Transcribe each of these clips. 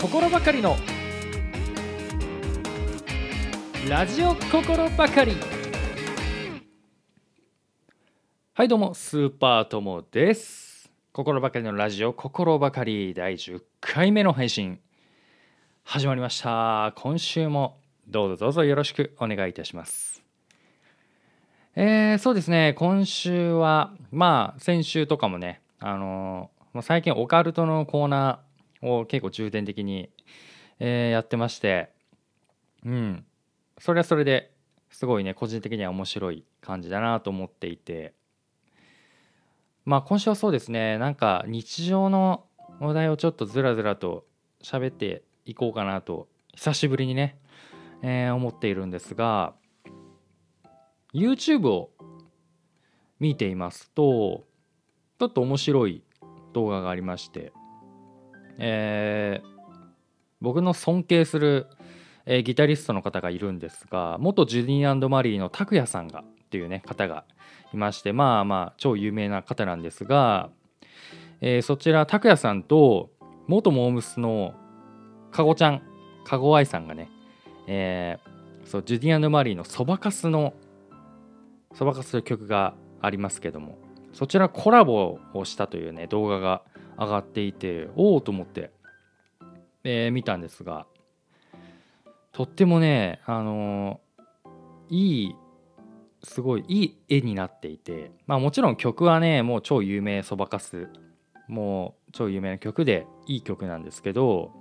心ばかりのラジオ心ばかり。はいどうもスーパーともです。心ばかりのラジオ心ばかり。第10回目の配信始まりました。今週もどうぞどうぞよろしくお願いいたします。えー、そうですね。今週はまあ先週とかもねあのー、最近オカルトのコーナーを結構重点的に、えー、やってましてうん。それはそれですごいね個人的には面白い感じだなと思っていて。まあ今週はそうですねなんか日常の話題をちょっとずらずらと喋っていこうかなと久しぶりにね、えー、思っているんですが YouTube を見ていますとちょっと面白い動画がありまして、えー、僕の尊敬する、えー、ギタリストの方がいるんですが元ジュディーマリーの拓也さんがっていうね方がいましてまあまあ超有名な方なんですが、えー、そちら拓也さんと元モームスのかごちゃんかごあいさんがね、えー、そうジュディマリーのそばかすのそばかすという曲がありますけどもそちらコラボをしたというね動画が上がっていておおと思って、えー、見たんですがとってもねあのー、いいすごいいい絵になっていてまあもちろん曲はねもう超有名そばかすもう超有名な曲でいい曲なんですけど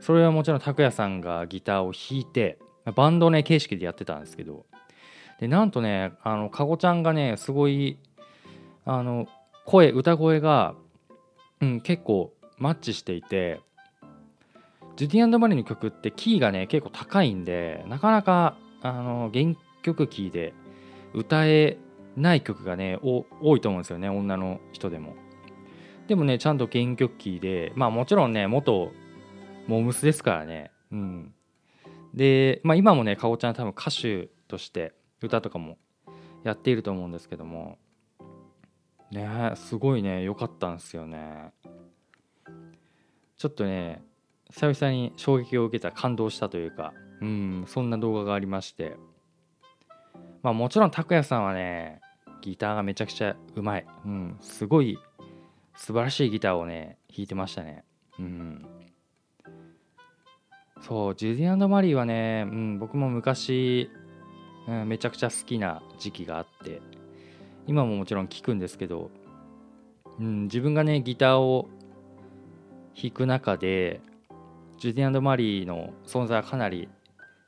それはもちろん拓哉さんがギターを弾いてバンドね形式でやってたんですけどでなんとねあのかごちゃんがねすごいあの声歌声が、うん、結構マッチしていてジュディアンドマリーの曲ってキーがね結構高いんでなかなかあの原曲キーで歌えない曲がね多いと思うんですよね女の人でも。でもねちゃんと原曲キーでまあもちろんね元モームスですからね。うん、で、まあ、今もねかおちゃん多分歌手として歌とかもやっていると思うんですけどもねすごいね良かったんですよね。ちょっとね久々に衝撃を受けた感動したというかうんそんな動画がありまして。まあもちろん拓哉さんはねギターがめちゃくちゃうまい、うん、すごい素晴らしいギターをね弾いてましたね。うん。そうジュディマリーはね、うん、僕も昔うん、めちゃくちゃ好きな時期があって。今ももちろん聴くんですけど、うん、自分がねギターを弾く中でジュディマリーの存在はかなり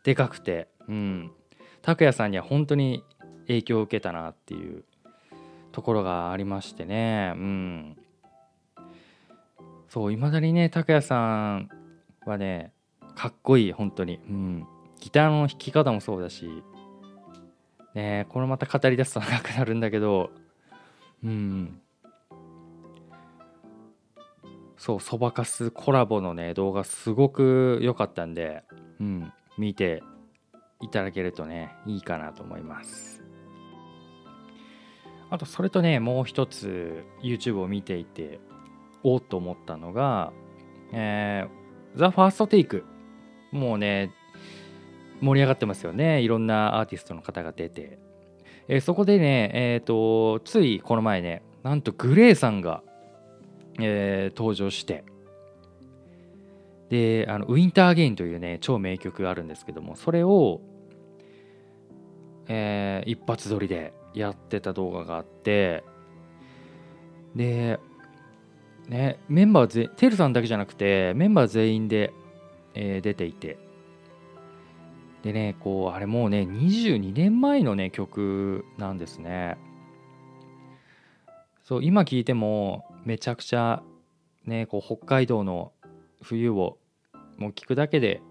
でかくて、うん、拓哉さんには本当に影響を受けたなっていうところがありましてね、うん、そういまだにね拓哉さんはねかっこいい本当に、うん、ギターの弾き方もそうだしねこれまた語り出すと長くなるんだけどうん。そうそばかすコラボのね動画すごく良かったんでうん見ていただけるとねいいかなと思います。あとそれとねもう一つ YouTube を見ていておっと思ったのがえー、ザ・ファーストテイクもうね盛り上がってますよね。いろんなアーティストの方が出て、えー、そこでねえっ、ー、とついこの前ねなんとグレーさんが、えー、登場して。であのウィンターゲインというね超名曲があるんですけどもそれを、えー、一発撮りでやってた動画があって。でねメンバーぜテルさんだけじゃなくてメンバー全員で、えー、出ていて。でねこうあれもうね22年前のね曲なんですね。そう今聴いてもめちゃくちゃねこう北海道の冬をもう聴くだけで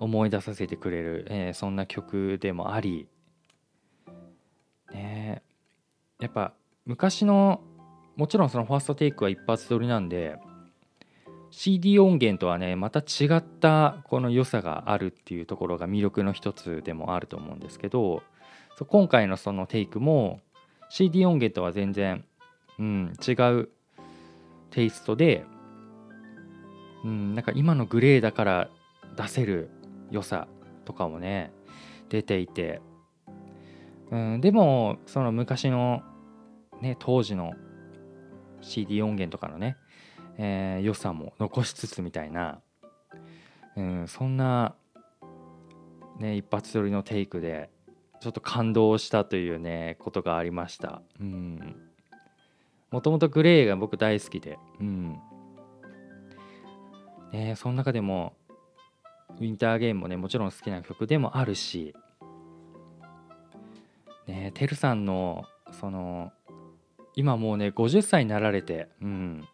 思い出させてくれる、えー、そんな曲でもありねやっぱ昔のもちろんそのファーストテイクは一発撮りなんで CD 音源とはねまた違ったこの良さがあるっていうところが魅力の一つでもあると思うんですけど今回のそのテイクも CD 音源とは全然、うん、違うテイストでうん、なんか今のグレーだから出せる良さとかもね出ていて、うん、でもその昔の、ね、当時の CD 音源とかのね、えー、良さも残しつつみたいな、うん、そんな、ね、一発撮りのテイクでちょっと感動したというねことがありました。もともとグレーが僕大好きで、うん。ね、その中でもウィンターゲームもねもちろん好きな曲でもあるし。ねてるさんのその今もうね50歳になられてうん。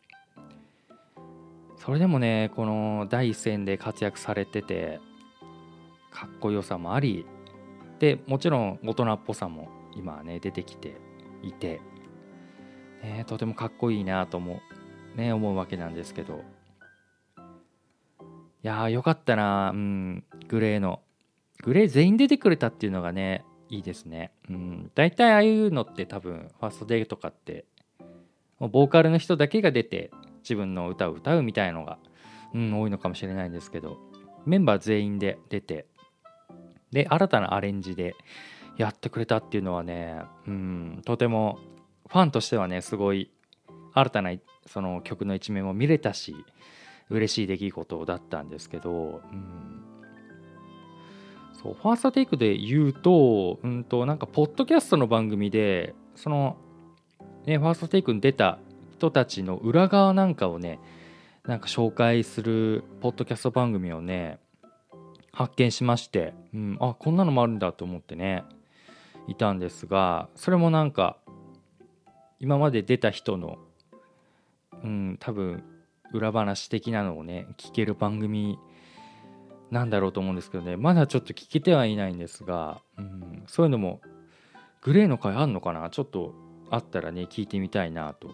それでもねこの第一線で活躍されててかっこよさもありでもちろん大人っぽさも今はね出てきていて、ね、とてもかっこいいなと思う,、ね、思うわけなんですけど。いやーよかったな。うん。グレーの。グレー全員出てくれたっていうのがねいいですね。うん。大体ああいうのって多分ファーストデーとかってボーカルの人だけが出て自分の歌を歌うみたいのが、うん、多いのかもしれないんですけどメンバー全員で出てで新たなアレンジでやってくれたっていうのはね、うん、とてもファンとしてはねすごい新たなその曲の一面も見れたし嬉しい出来事だったんですけど、うん、そうファーストテイクで言うと,、うんと、なんかポッドキャストの番組でその、ね、ファーストテイクに出た人たちの裏側なんかをねなんか紹介するポッドキャスト番組をね発見しまして、うん、あこんなのもあるんだと思ってねいたんですがそれもなんか今まで出た人の、うん、多分裏話的なのをね聞ける番組なんだろうと思うんですけどねまだちょっと聞けてはいないんですが、うん、そういうのもグレーの回あんのかな？ちょっとあったらね聞いてみたいなと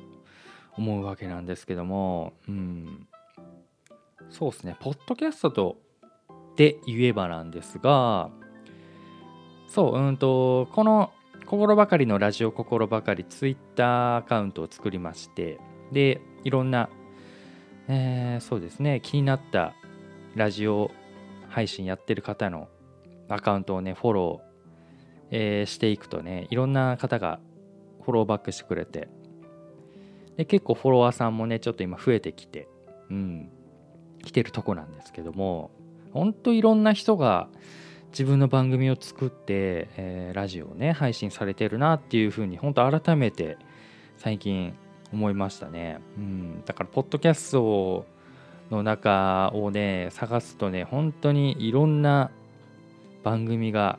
思うわけなんですけども、うん、そうですね。ポッドキャストとで言えばなんですがそううんとこの心ばかりのラジオ心ばかりツイッターアカウントを作りましてでいろんなえー、そうですね。気になったラジオ配信やってる方のアカウントをねフォロー、えー、していくとねいろんな方がフォローバックしてくれてで結構フォロワーさんもねちょっと今増えてきてうん来てるとこなんですけどもほんといろんな人が自分の番組を作って、えー、ラジオをね配信されてるなっていうふうに本当改めて最近思いましたね。うん、だからポッドキャストの中をね探すとね本当にいろんな番組が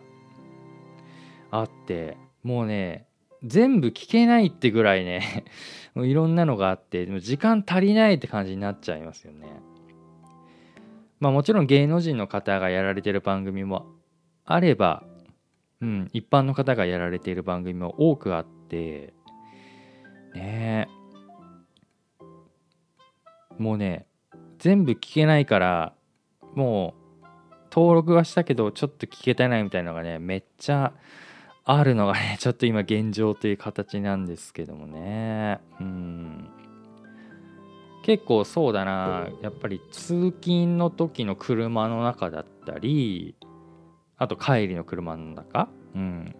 あってもうね全部聞けないってぐらいね もういろんなのがあってでも時間足りないって感じになっちゃいますよね。まあもちろん芸能人の方がやられてる番組もあれば、うん、一般の方がやられている番組も多くあってねもうね全部聞けないからもう登録はしたけどちょっと聞けてないみたいなのがねめっちゃあるのがね ちょっと今現状という形なんですけどもね。うん。結構そうだな。やっぱり通勤の時の車の中だったりあと帰りの車の中。うん。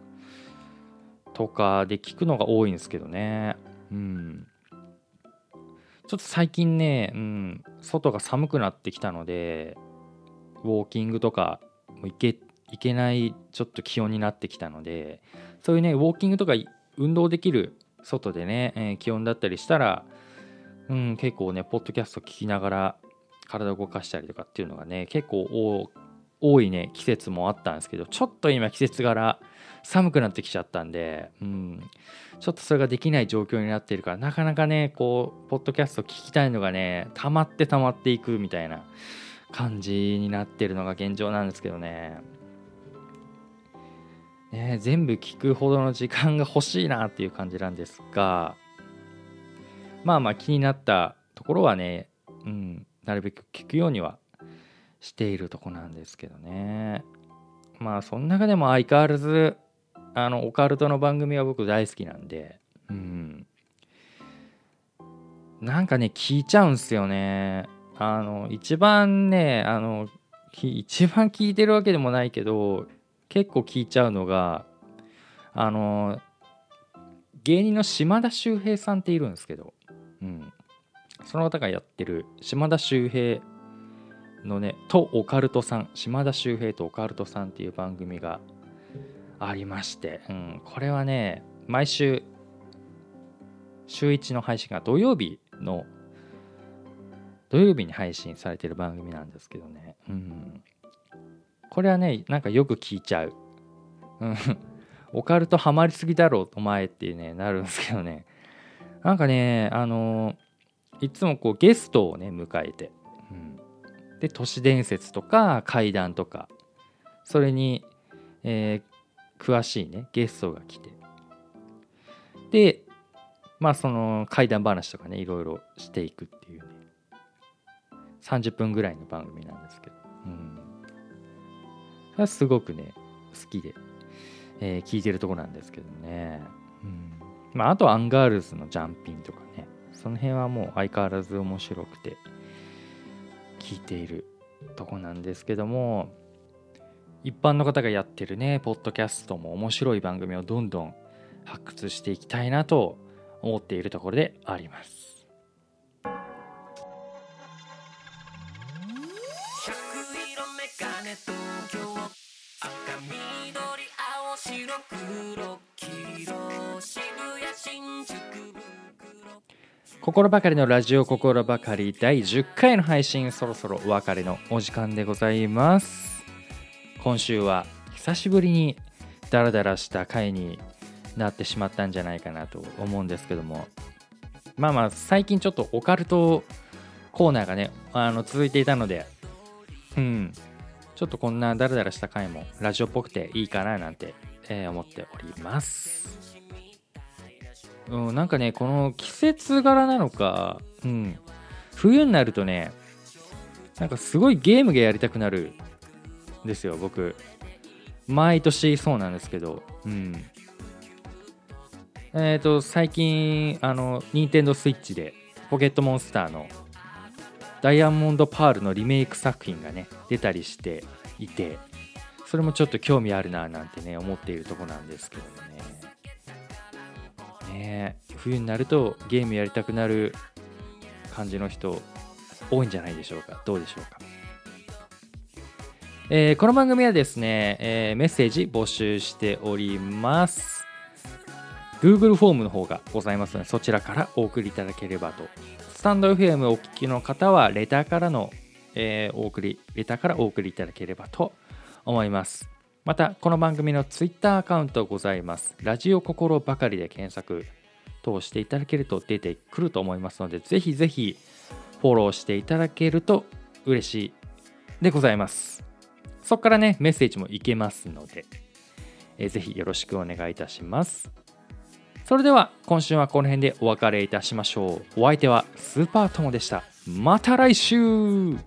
とかで聞くのが多いんですけどね。うん。ちょっと最近ね、うん、外が寒くなってきたので、ウォーキングとかも行けいけないちょっと気温になってきたので、そういうね、ウォーキングとか運動できる外でね、えー、気温だったりしたら、うん、結構ね、ポッドキャスト聞きながら体を動かしたりとかっていうのがね、結構多いね、季節もあったんですけど、ちょっと今季節柄寒くなってきちゃったんで、うん、ちょっとそれができない状況になっているからなかなかねこうポッドキャスト聞きたいのがね溜まって溜まっていくみたいな感じになってるのが現状なんですけどね。ね全部聞くほどの時間が欲しいなっていう感じなんですがまあまあ気になったところはね、うん、なるべく聞くようにはしているとこなんですけどね。まあその中でも相変わらずあのオカルトの番組は僕大好きなんでうん。なんかね聞いちゃうんすよね。あの一番ねあの一番聞いてるわけでもないけど結構聞いちゃうのがあの芸人の島田秀平さんっているんですけど、うん、その方がやってる島田秀平のねとオカルトさん島田秀平とオカルトさんっていう番組がありまして、うん、これはね毎週週1の配信が土曜日の土曜日に配信されてる番組なんですけどね、うん、これはねなんかよく聞いちゃう、うん、オカルトハマりすぎだろうお前ってねなるんですけどね。なんかねあのいつもこうゲストをね迎えて、うん、で都市伝説とか怪談とか。それに、えー、詳しいねゲストが来て。でまあその怪談話とかねいろいろしていくっていうね。30分ぐらいの番組なんですけど、うん、すごくね好きで、えー、聞いてるとこなんですけどね、うん。まあ、あとアンガールズのジャンピンとかね。その辺はもう相変わらず面白くて聞いているとこなんですけども一般の方がやってるねポッドキャストも面白い番組をどんどん発掘していきたいなと思っているところであります。赤緑青白黒黄色渋谷新宿心ばかりのラジオ心ばかり第10回の配信そろそろお別れのお時間でございます今週は久しぶりにダラダラした回になってしまったんじゃないかなと思うんですけども。まあまあ最近ちょっとオカルトコーナーがねあの続いていたのでうん。ちょっとこんなダラダラした回もラジオっぽくていいかななんて、え、思っております。うんなんかねこの季節柄なのかうん。冬になるとねなんかすごいゲームがやりたくなるんですよ僕。毎年そうなんですけどうん。えっ、ー、と、最近、あの、任天堂 switch で、ポケットモンスターのダイヤモンドパールのリメイク作品がね、出たりしていて、それもちょっと興味あるななんてね、思っているとこなんですけどもね。ね冬になるとゲームやりたくなる感じの人多いんじゃないでしょうか。どうでしょうか。えー、この番組はですね、えー、メッセージ募集しております。Google フォームの方がございますので、そちらからお送りいただければと。スタンド FM お聞きの方は、レターからの、えー、お送り、レターからお送りいただければと思います。また、この番組の Twitter アカウントございます。ラジオ心ばかりで検索通していただけると出てくると思いますので、ぜひぜひフォローしていただけると嬉しいでございます。そこからね、メッセージもいけますので、えー、ぜひよろしくお願いいたします。それでは今週はこの辺でお別れいたしましょう。お相手はスーパートモでした。また来週。